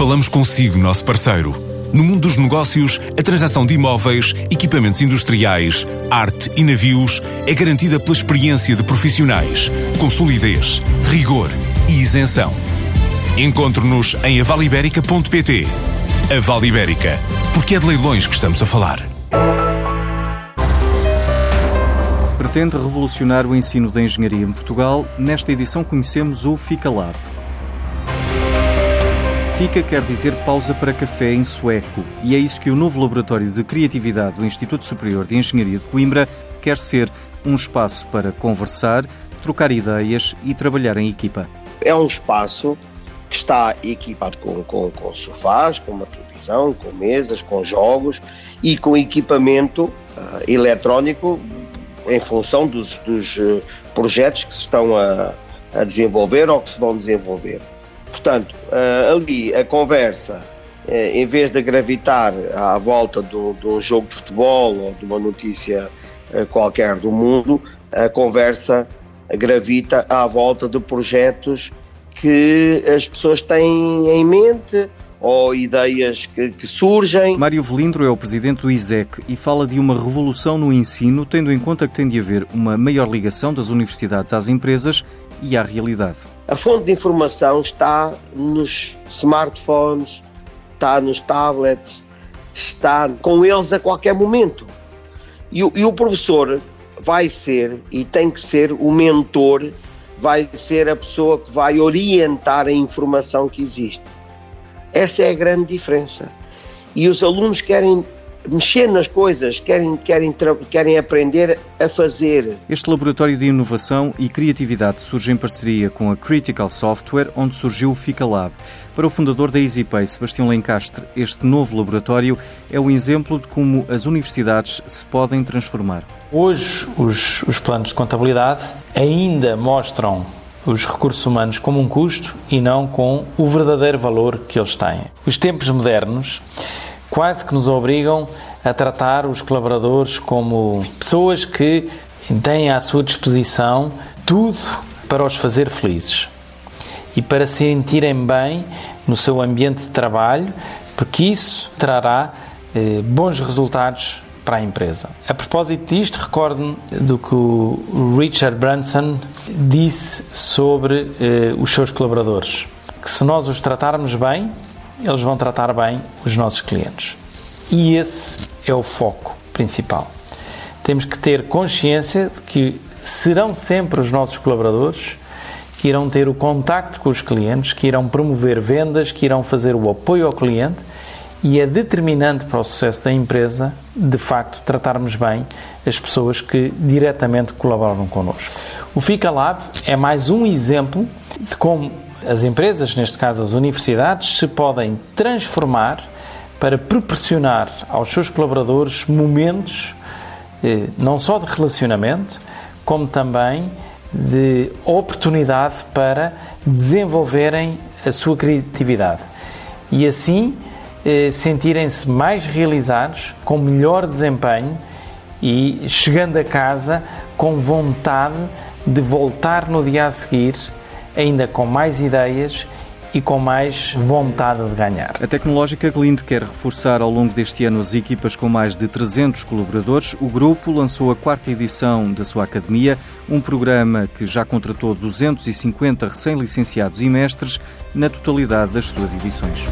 Falamos consigo, nosso parceiro. No mundo dos negócios, a transação de imóveis, equipamentos industriais, arte e navios é garantida pela experiência de profissionais, com solidez, rigor e isenção. Encontre-nos em avaliberica.pt. A Vale Ibérica, porque é de leilões que estamos a falar. Pretende revolucionar o ensino da engenharia em Portugal. Nesta edição conhecemos o FICALAB. FICA quer dizer pausa para café em sueco, e é isso que o novo Laboratório de Criatividade do Instituto Superior de Engenharia de Coimbra quer ser um espaço para conversar, trocar ideias e trabalhar em equipa. É um espaço que está equipado com, com, com sofás, com uma televisão, com mesas, com jogos e com equipamento uh, eletrónico em função dos, dos uh, projetos que se estão a, a desenvolver ou que se vão desenvolver. Portanto, uh, ali a conversa, uh, em vez de gravitar à volta de um jogo de futebol ou de uma notícia uh, qualquer do mundo, a conversa gravita à volta de projetos que as pessoas têm em mente ou ideias que, que, surgem. Mário Velindro é o presidente do ISEC e fala de uma revolução no ensino, tendo em conta que tem de haver uma maior ligação das universidades às empresas e à realidade. A fonte de informação está nos smartphones, está nos tablets, está com eles a qualquer momento. E e o professor vai ser e tem que ser o mentor, vai ser a pessoa que vai orientar a informação que existe. Essa é a grande diferença. E os alunos querem mexer nas coisas, querem, querem, querem aprender a fazer. Este laboratório de inovação e criatividade surge em parceria com a Critical Software, onde surgiu o FicaLab. Para o fundador da EasyPay, Sebastião Lencastre, este novo laboratório é um exemplo de como as universidades se podem transformar. Hoje, os, os planos de contabilidade ainda mostram os recursos humanos como um custo e não com o verdadeiro valor que eles têm. Os tempos modernos quase que nos obrigam a tratar os colaboradores como pessoas que têm à sua disposição tudo para os fazer felizes e para se sentirem bem no seu ambiente de trabalho, porque isso trará eh, bons resultados para a empresa. A propósito disto, recordo-me do que o Richard Branson disse sobre eh, os seus colaboradores, que se nós os tratarmos bem, eles vão tratar bem os nossos clientes. E esse é o foco principal. Temos que ter consciência de que serão sempre os nossos colaboradores que irão ter o contacto com os clientes, que irão promover vendas, que irão fazer o apoio ao cliente e é determinante para o sucesso da empresa, de facto, tratarmos bem as pessoas que diretamente colaboram connosco. O FICA Lab é mais um exemplo de como as empresas, neste caso as universidades, se podem transformar para proporcionar aos seus colaboradores momentos eh, não só de relacionamento, como também de oportunidade para desenvolverem a sua criatividade e assim eh, sentirem-se mais realizados, com melhor desempenho e chegando a casa com vontade de voltar no dia a seguir ainda com mais ideias e com mais vontade de ganhar. A Tecnológica Glinde quer reforçar ao longo deste ano as equipas com mais de 300 colaboradores. O grupo lançou a quarta edição da sua academia, um programa que já contratou 250 recém-licenciados e mestres na totalidade das suas edições.